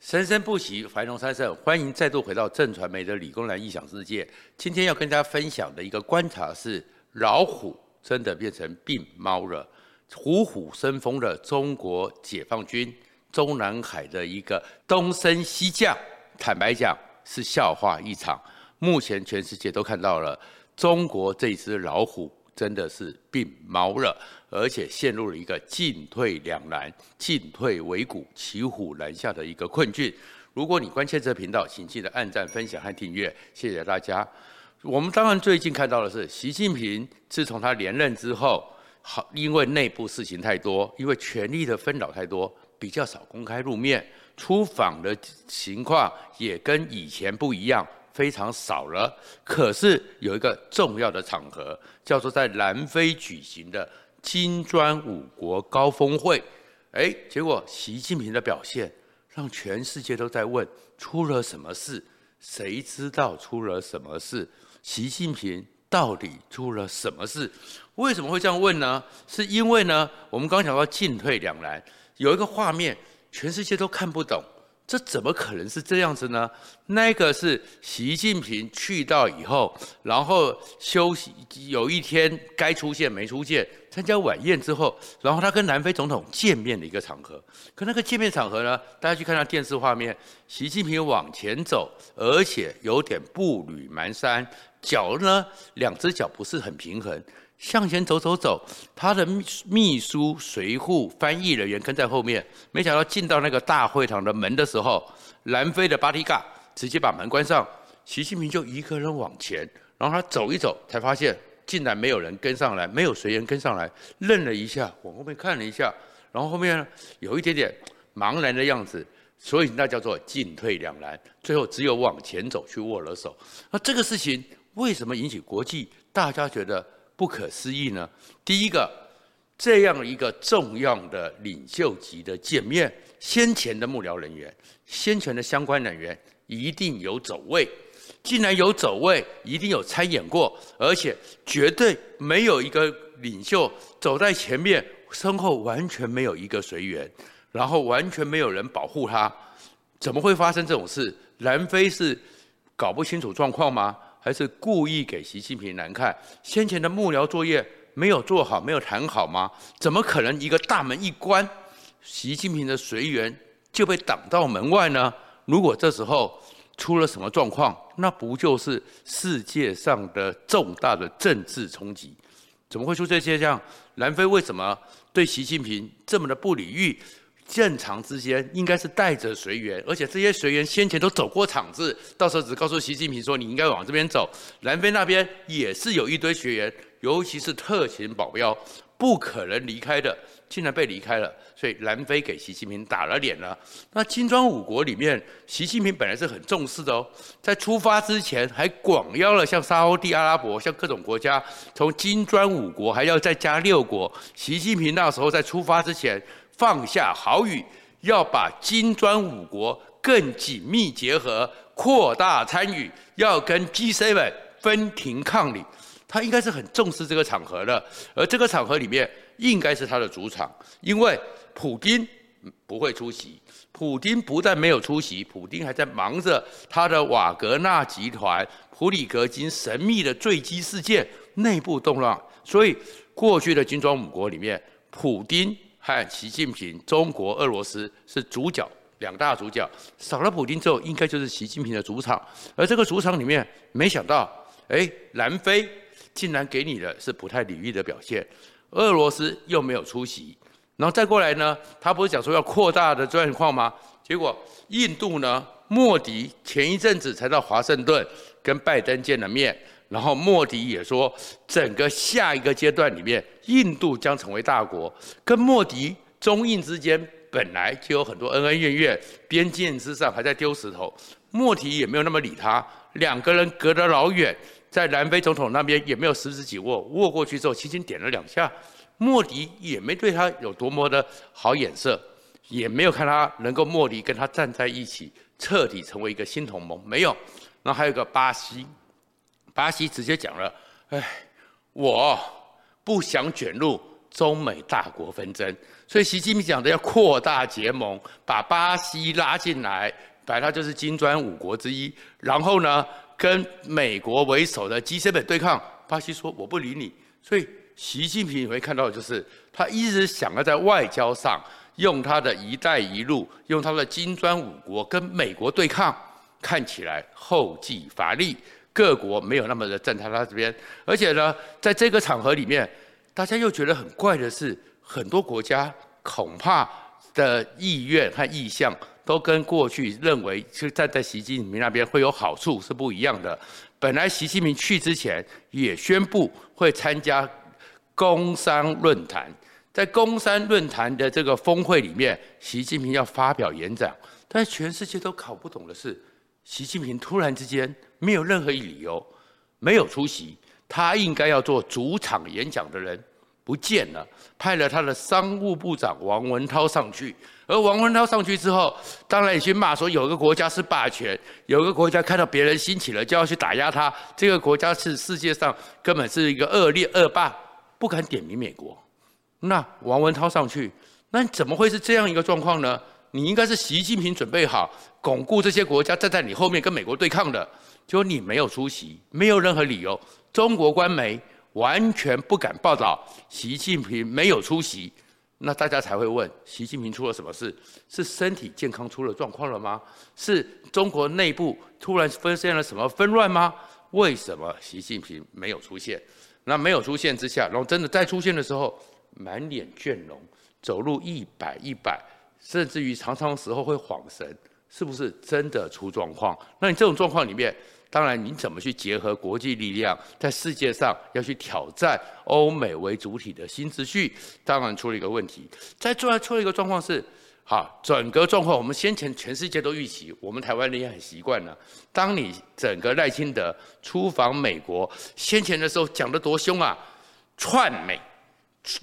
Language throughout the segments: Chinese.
生生不息，繁荣昌盛。欢迎再度回到正传媒的理工男异想世界。今天要跟大家分享的一个观察是：老虎真的变成病猫了。虎虎生风的中国解放军中南海的一个东升西降，坦白讲是笑话一场。目前全世界都看到了，中国这只老虎真的是病猫了。而且陷入了一个进退两难、进退维谷、骑虎难下的一个困境。如果你关切这频道，请记得按赞、分享和订阅，谢谢大家。我们当然最近看到的是，习近平自从他连任之后，好，因为内部事情太多，因为权力的纷扰太多，比较少公开露面，出访的情况也跟以前不一样。非常少了，可是有一个重要的场合，叫做在南非举行的金砖五国高峰会。哎，结果习近平的表现让全世界都在问：出了什么事？谁知道出了什么事？习近平到底出了什么事？为什么会这样问呢？是因为呢，我们刚刚讲到进退两难，有一个画面，全世界都看不懂。这怎么可能是这样子呢？那个是习近平去到以后，然后休息，有一天该出现没出现，参加晚宴之后，然后他跟南非总统见面的一个场合。可那个见面场合呢，大家去看到电视画面，习近平往前走，而且有点步履蹒跚，脚呢，两只脚不是很平衡。向前走走走，他的秘书、随扈、翻译人员跟在后面。没想到进到那个大会堂的门的时候，南非的巴迪嘎直接把门关上，习近平就一个人往前，然后他走一走，才发现竟然没有人跟上来，没有随员跟上来，愣了一下，往后面看了一下，然后后面有一点点茫然的样子，所以那叫做进退两难，最后只有往前走去握了手。那这个事情为什么引起国际大家觉得？不可思议呢？第一个，这样一个重要的领袖级的见面，先前的幕僚人员、先前的相关人员一定有走位。既然有走位，一定有参演过，而且绝对没有一个领袖走在前面，身后完全没有一个随员，然后完全没有人保护他，怎么会发生这种事？南非是搞不清楚状况吗？还是故意给习近平难看？先前的幕僚作业没有做好，没有谈好吗？怎么可能一个大门一关，习近平的随员就被挡到门外呢？如果这时候出了什么状况，那不就是世界上的重大的政治冲击？怎么会出这些这样？南非为什么对习近平这么的不礼遇？正常之间应该是带着随员，而且这些随员先前都走过场子，到时候只告诉习近平说，你应该往这边走。南非那边也是有一堆学员，尤其是特勤保镖，不可能离开的，竟然被离开了，所以南非给习近平打了脸了。那金砖五国里面，习近平本来是很重视的哦，在出发之前还广邀了像沙乌地阿拉伯、像各种国家，从金砖五国还要再加六国。习近平那时候在出发之前。放下豪语，要把金砖五国更紧密结合，扩大参与，要跟 G7 分庭抗礼。他应该是很重视这个场合的，而这个场合里面应该是他的主场，因为普丁不会出席。普丁不但没有出席，普丁还在忙着他的瓦格纳集团、普里格金神秘的坠机事件内部动乱。所以过去的金砖五国里面，普丁。和习近平、中国、俄罗斯是主角，两大主角。少了普京之后，应该就是习近平的主场。而这个主场里面，没想到，哎，南非竟然给你的是不太礼遇的表现，俄罗斯又没有出席。然后再过来呢，他不是讲说要扩大的状况吗？结果印度呢，莫迪前一阵子才到华盛顿跟拜登见了面。然后莫迪也说，整个下一个阶段里面，印度将成为大国。跟莫迪、中印之间本来就有很多恩恩怨怨，边境之上还在丢石头。莫迪也没有那么理他，两个人隔得老远，在南非总统那边也没有十指紧握，握过去之后轻轻点了两下。莫迪也没对他有多么的好眼色，也没有看他能够莫迪跟他站在一起，彻底成为一个新同盟。没有。然后还有个巴西。巴西直接讲了：“哎，我不想卷入中美大国纷争。所以习近平讲的要扩大结盟，把巴西拉进来，本来它就是金砖五国之一。然后呢，跟美国为首的 G7 对抗，巴西说我不理你。所以习近平你会看到就是，他一直想要在外交上用他的一带一路，用他的金砖五国跟美国对抗，看起来后继乏力，各国没有那么的站在他这边。而且呢，在这个场合里面，大家又觉得很怪的是。很多国家恐怕的意愿和意向都跟过去认为是站在习近平那边会有好处是不一样的。本来习近平去之前也宣布会参加工商论坛，在工商论坛的这个峰会里面，习近平要发表演讲，但是全世界都搞不懂的是，习近平突然之间没有任何理由没有出席，他应该要做主场演讲的人。不见了，派了他的商务部长王文涛上去，而王文涛上去之后，当然也去骂说有个国家是霸权，有个国家看到别人兴起了就要去打压他，这个国家是世界上根本是一个恶劣恶霸，不敢点名美国。那王文涛上去，那怎么会是这样一个状况呢？你应该是习近平准备好巩固这些国家站在你后面跟美国对抗的，就你没有出席，没有任何理由，中国官媒。完全不敢报道习近平没有出席，那大家才会问习近平出了什么事？是身体健康出了状况了吗？是中国内部突然发生了什么纷乱吗？为什么习近平没有出现？那没有出现之下，然后真的再出现的时候，满脸倦容，走路一摆一摆，甚至于常常时候会晃神，是不是真的出状况？那你这种状况里面，当然，你怎么去结合国际力量，在世界上要去挑战欧美为主体的新秩序？当然出了一个问题。再出来出了一个状况是，好，整个状况我们先前全世界都预期，我们台湾人也很习惯了。当你整个赖清德出访美国，先前的时候讲得多凶啊，串美，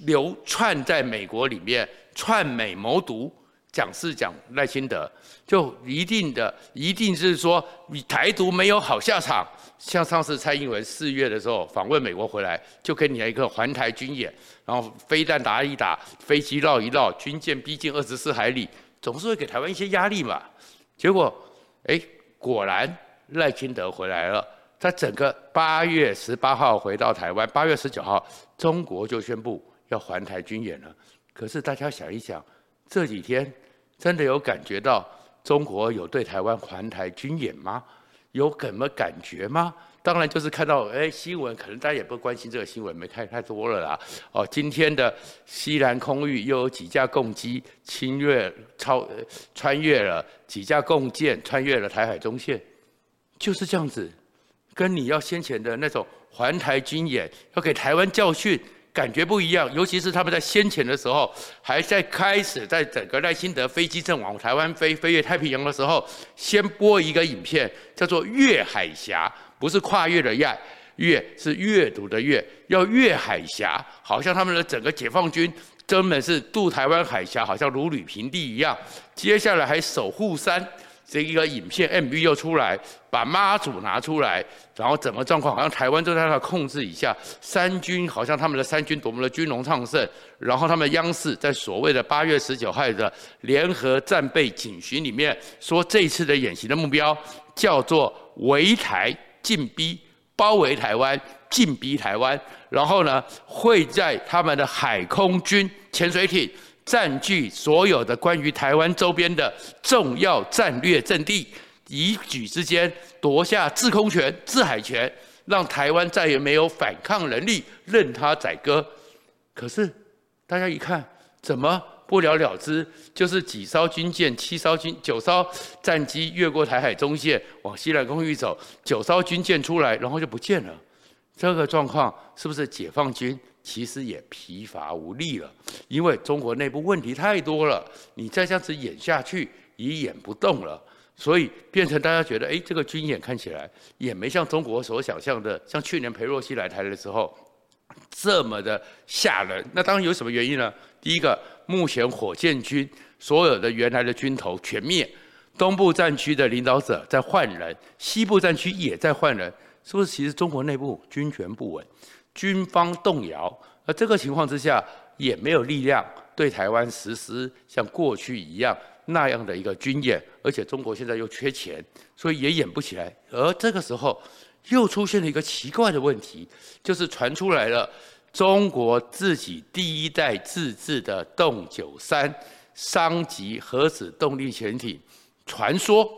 流窜在美国里面，串美谋独。讲是讲赖清德，就一定的，一定是说你台独没有好下场。像上次蔡英文四月的时候访问美国回来，就给你一个环台军演，然后飞弹打一打，飞机绕一绕，军舰逼近二十四海里，总是会给台湾一些压力嘛。结果，哎，果然赖清德回来了。他整个八月十八号回到台湾，八月十九号中国就宣布要环台军演了。可是大家想一想。这几天真的有感觉到中国有对台湾环台军演吗？有什么感觉吗？当然就是看到哎新闻，可能大家也不关心这个新闻，没看太多了啦。哦，今天的西南空域又有几架共机侵略超穿越了几架共舰穿越了台海中线，就是这样子，跟你要先前的那种环台军演要给台湾教训。感觉不一样，尤其是他们在先前的时候，还在开始在整个赖清德飞机正往台湾飞，飞越太平洋的时候，先播一个影片，叫做“越海峡”，不是跨越的“越”，越是阅读的“阅”，要越海峡，好像他们的整个解放军根本是渡台湾海峡，好像如履平地一样。接下来还守护山。这一个影片 MV 又出来，把妈祖拿出来，然后整个状况好像台湾都在他控制以下，三军好像他们的三军多么的军容昌盛，然后他们央视在所谓的八月十九号的联合战备警巡里面说，这次的演习的目标叫做围台进逼，包围台湾，进逼台湾，然后呢会在他们的海空军潜水艇。占据所有的关于台湾周边的重要战略阵地，一举之间夺下制空权、制海权，让台湾再也没有反抗能力，任他宰割。可是大家一看，怎么不了了之？就是几艘军舰、七艘军、九艘战机越过台海中线，往西南空域走，九艘军舰出来，然后就不见了。这个状况是不是解放军？其实也疲乏无力了，因为中国内部问题太多了，你再这样子演下去也演不动了，所以变成大家觉得，哎，这个军演看起来也没像中国所想象的，像去年裴洛西来台的时候这么的吓人。那当然有什么原因呢？第一个，目前火箭军所有的原来的军头全灭，东部战区的领导者在换人，西部战区也在换人，是不是？其实中国内部军权不稳。军方动摇，而这个情况之下，也没有力量对台湾实施像过去一样那样的一个军演，而且中国现在又缺钱，所以也演不起来。而这个时候又出现了一个奇怪的问题，就是传出来了中国自己第一代自制的洞九三商级核子动力潜艇，传说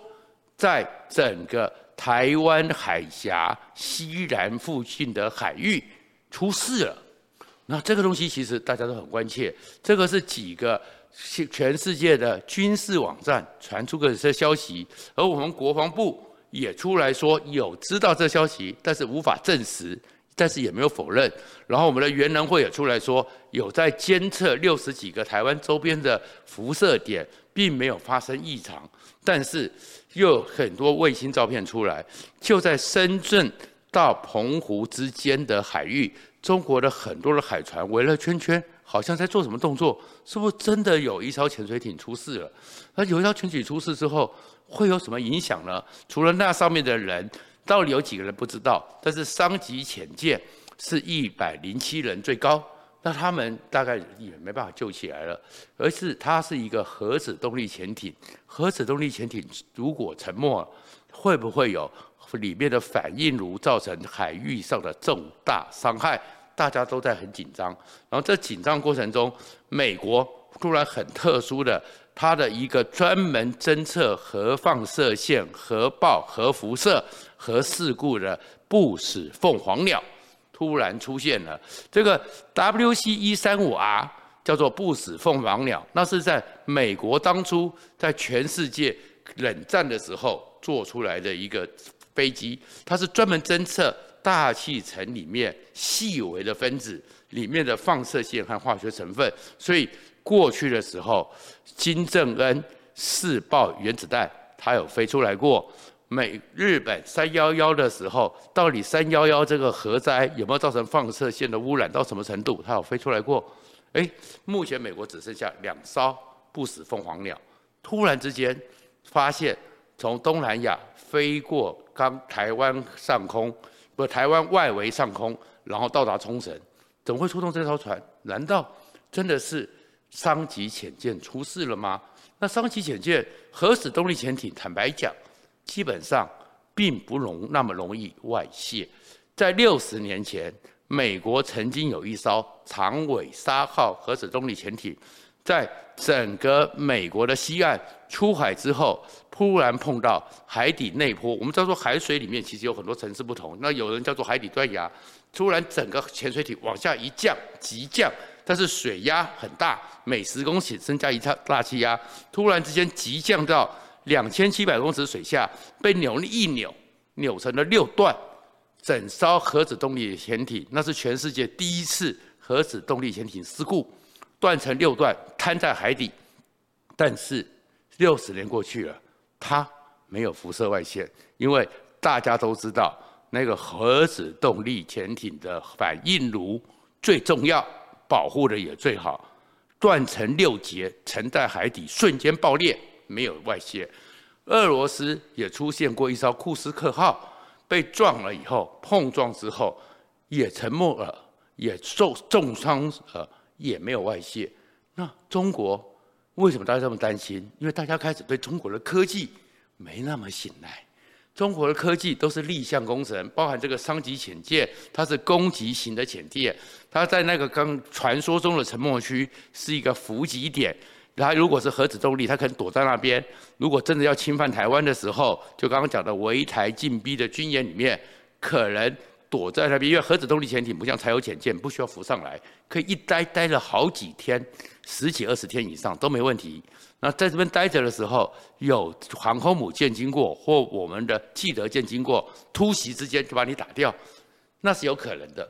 在整个台湾海峡西南附近的海域出事了。那这个东西其实大家都很关切，这个是几个全世界的军事网站传出的这消息，而我们国防部也出来说有知道这消息，但是无法证实，但是也没有否认。然后我们的原能会也出来说有在监测六十几个台湾周边的辐射点，并没有发生异常，但是又有很多卫星照片出来，就在深圳到澎湖之间的海域。中国的很多的海船围了圈圈，好像在做什么动作？是不是真的有一艘潜水艇出事了？那有一艘潜水艇出事之后，会有什么影响呢？除了那上面的人，到底有几个人不知道？但是商级潜舰是一百零七人最高，那他们大概也没办法救起来了。而是它是一个核子动力潜艇，核子动力潜艇如果沉没了，会不会有？里面的反应炉造成海域上的重大伤害，大家都在很紧张。然后这紧张过程中，美国突然很特殊的，它的一个专门侦测核放射线、核爆、核辐射、核事故的不死凤凰鸟突然出现了。这个 WC 一三五 R 叫做不死凤凰鸟，那是在美国当初在全世界冷战的时候做出来的一个。飞机，它是专门侦测大气层里面细微的分子里面的放射线和化学成分，所以过去的时候，金正恩试爆原子弹，它有飞出来过。美日本三幺幺的时候，到底三幺幺这个核灾有没有造成放射线的污染到什么程度？它有飞出来过。诶，目前美国只剩下两艘不死凤凰鸟，突然之间发现从东南亚飞过。刚台湾上空，不，台湾外围上空，然后到达冲绳，怎么会出动这艘船？难道真的是商级潜舰出事了吗？那商级潜舰核子动力潜艇，坦白讲，基本上并不容那么容易外泄。在六十年前，美国曾经有一艘长尾鲨号核子动力潜艇。在整个美国的西岸出海之后，突然碰到海底内坡。我们知道说海水里面其实有很多层次不同，那有人叫做海底断崖。突然整个潜水艇往下一降，急降，但是水压很大，每十公尺增加一大大气压，突然之间急降到两千七百公尺水下，被扭力一扭，扭成了六段。整艘核子动力潜艇，那是全世界第一次核子动力潜艇事故。断成六段，瘫在海底。但是六十年过去了，它没有辐射外泄，因为大家都知道，那个核子动力潜艇的反应炉最重要，保护的也最好。断成六截，沉在海底，瞬间爆裂，没有外泄。俄罗斯也出现过一艘库斯克号被撞了以后，碰撞之后也沉没了，也受重伤呃。也没有外泄，那中国为什么大家这么担心？因为大家开始对中国的科技没那么信赖。中国的科技都是立项工程，包含这个商级潜舰，它是攻击型的潜舰，它在那个刚传说中的沉没区是一个伏击点。它如果是核子动力，它可能躲在那边；如果真的要侵犯台湾的时候，就刚刚讲的围台进逼的军演里面，可能。躲在那边，因为核子动力潜艇不像柴油潜舰，不需要浮上来，可以一待待了好几天，十几二十天以上都没问题。那在这边待着的时候，有航空母舰经过或我们的记得舰经过，突袭之间就把你打掉，那是有可能的。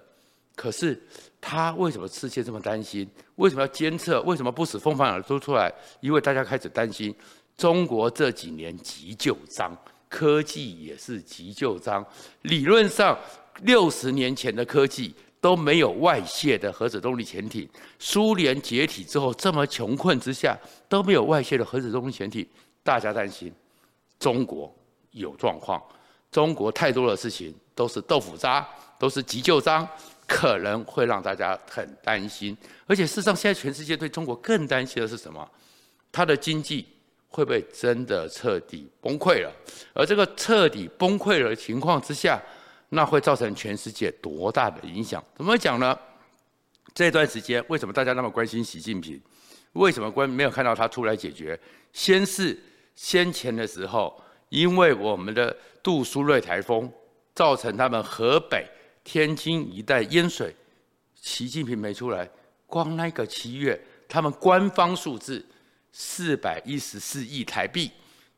可是他为什么世界这么担心？为什么要监测？为什么不使凤凰鸟都出来？因为大家开始担心中国这几年急就章，科技也是急就章，理论上。六十年前的科技都没有外泄的核子动力潜艇，苏联解体之后这么穷困之下都没有外泄的核子动力潜艇，大家担心中国有状况。中国太多的事情都是豆腐渣，都是急救章，可能会让大家很担心。而且事实上，现在全世界对中国更担心的是什么？它的经济会不会真的彻底崩溃了？而这个彻底崩溃的情况之下，那会造成全世界多大的影响？怎么讲呢？这段时间为什么大家那么关心习近平？为什么关没有看到他出来解决？先是先前的时候，因为我们的杜苏芮台风造成他们河北、天津一带淹水，习近平没出来，光那个七月，他们官方数字四百一十四亿台币，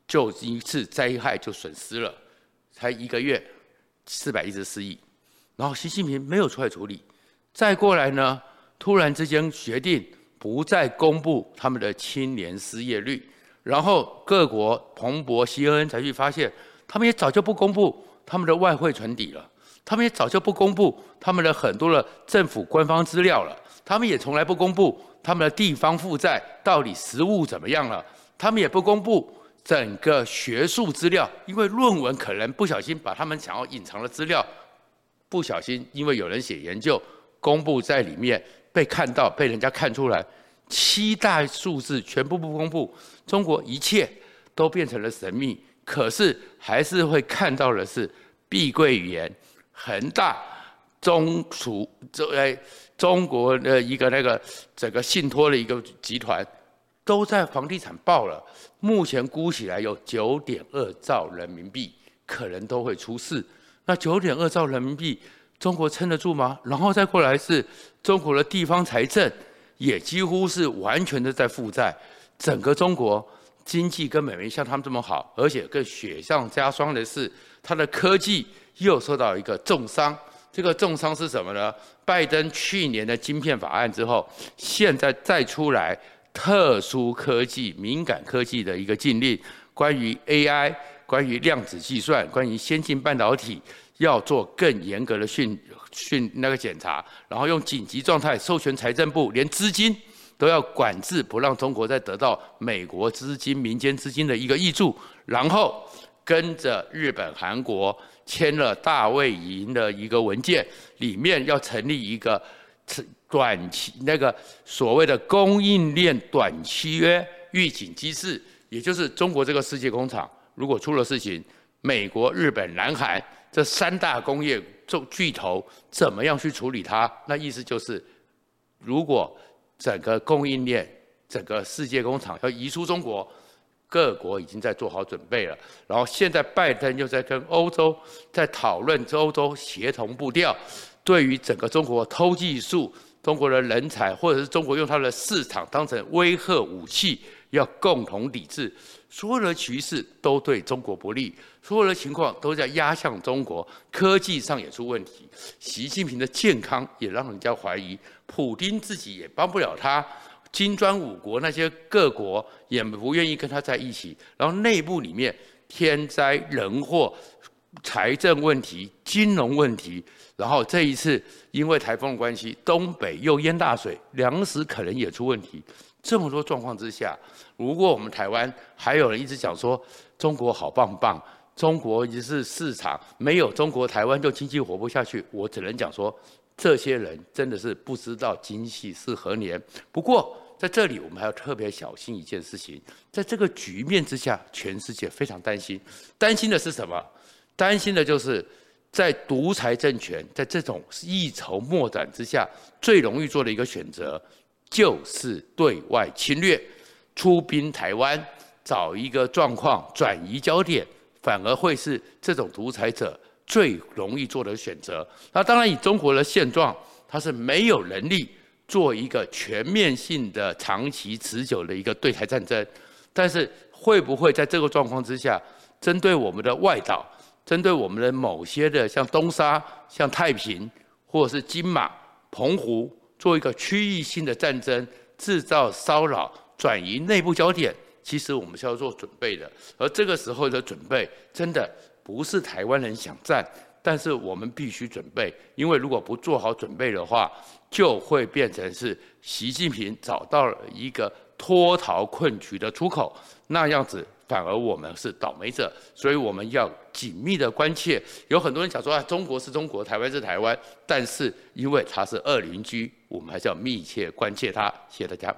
就一次灾害就损失了，才一个月。四百一十四亿，然后习近平没有出来处理，再过来呢，突然之间决定不再公布他们的青年失业率，然后各国彭博、CNN 才去发现，他们也早就不公布他们的外汇存底了，他们也早就不公布他们的很多的政府官方资料了，他们也从来不公布他们的地方负债到底实物怎么样了，他们也不公布。整个学术资料，因为论文可能不小心把他们想要隐藏的资料，不小心因为有人写研究公布在里面，被看到被人家看出来，七大数字全部不公布，中国一切都变成了神秘。可是还是会看到的是碧桂园、恒大、中储这哎中国的一个那个整个信托的一个集团。都在房地产爆了，目前估起来有九点二兆人民币，可能都会出事。那九点二兆人民币，中国撑得住吗？然后再过来是中国的地方财政，也几乎是完全的在负债。整个中国经济根本没像他们这么好，而且更雪上加霜的是，它的科技又受到一个重伤。这个重伤是什么呢？拜登去年的晶片法案之后，现在再出来。特殊科技、敏感科技的一个禁令，关于 AI、关于量子计算、关于先进半导体，要做更严格的训训那个检查，然后用紧急状态授权财政部，连资金都要管制，不让中国再得到美国资金、民间资金的一个挹注，然后跟着日本、韩国签了大卫营的一个文件，里面要成立一个。成短期那个所谓的供应链短期约预警机制，也就是中国这个世界工厂，如果出了事情，美国、日本、南韩这三大工业重巨头怎么样去处理它？那意思就是，如果整个供应链、整个世界工厂要移出中国，各国已经在做好准备了。然后现在拜登又在跟欧洲在讨论，欧洲协同步调。对于整个中国偷技术、中国的人才，或者是中国用它的市场当成威吓武器，要共同抵制，所有的局势都对中国不利，所有的情况都在压向中国，科技上也出问题，习近平的健康也让人家怀疑，普丁自己也帮不了他，金砖五国那些各国也不愿意跟他在一起，然后内部里面天灾人祸。财政问题、金融问题，然后这一次因为台风的关系，东北又淹大水，粮食可能也出问题。这么多状况之下，如果我们台湾还有人一直讲说中国好棒棒，中国也是市场，没有中国台湾就经济活不下去，我只能讲说，这些人真的是不知道今夕是何年。不过在这里，我们还要特别小心一件事情，在这个局面之下，全世界非常担心，担心的是什么？担心的就是，在独裁政权在这种一筹莫展之下，最容易做的一个选择，就是对外侵略，出兵台湾，找一个状况转移焦点，反而会是这种独裁者最容易做的选择。那当然，以中国的现状，它是没有能力做一个全面性的、长期持久的一个对台战争。但是，会不会在这个状况之下，针对我们的外岛？针对我们的某些的，像东沙、像太平，或者是金马、澎湖，做一个区域性的战争，制造骚扰、转移内部焦点，其实我们是要做准备的。而这个时候的准备，真的不是台湾人想战，但是我们必须准备，因为如果不做好准备的话，就会变成是习近平找到了一个脱逃困局的出口，那样子反而我们是倒霉者，所以我们要紧密的关切。有很多人讲说啊，中国是中国，台湾是台湾，但是因为它是二邻居，我们还是要密切关切它。谢谢大家。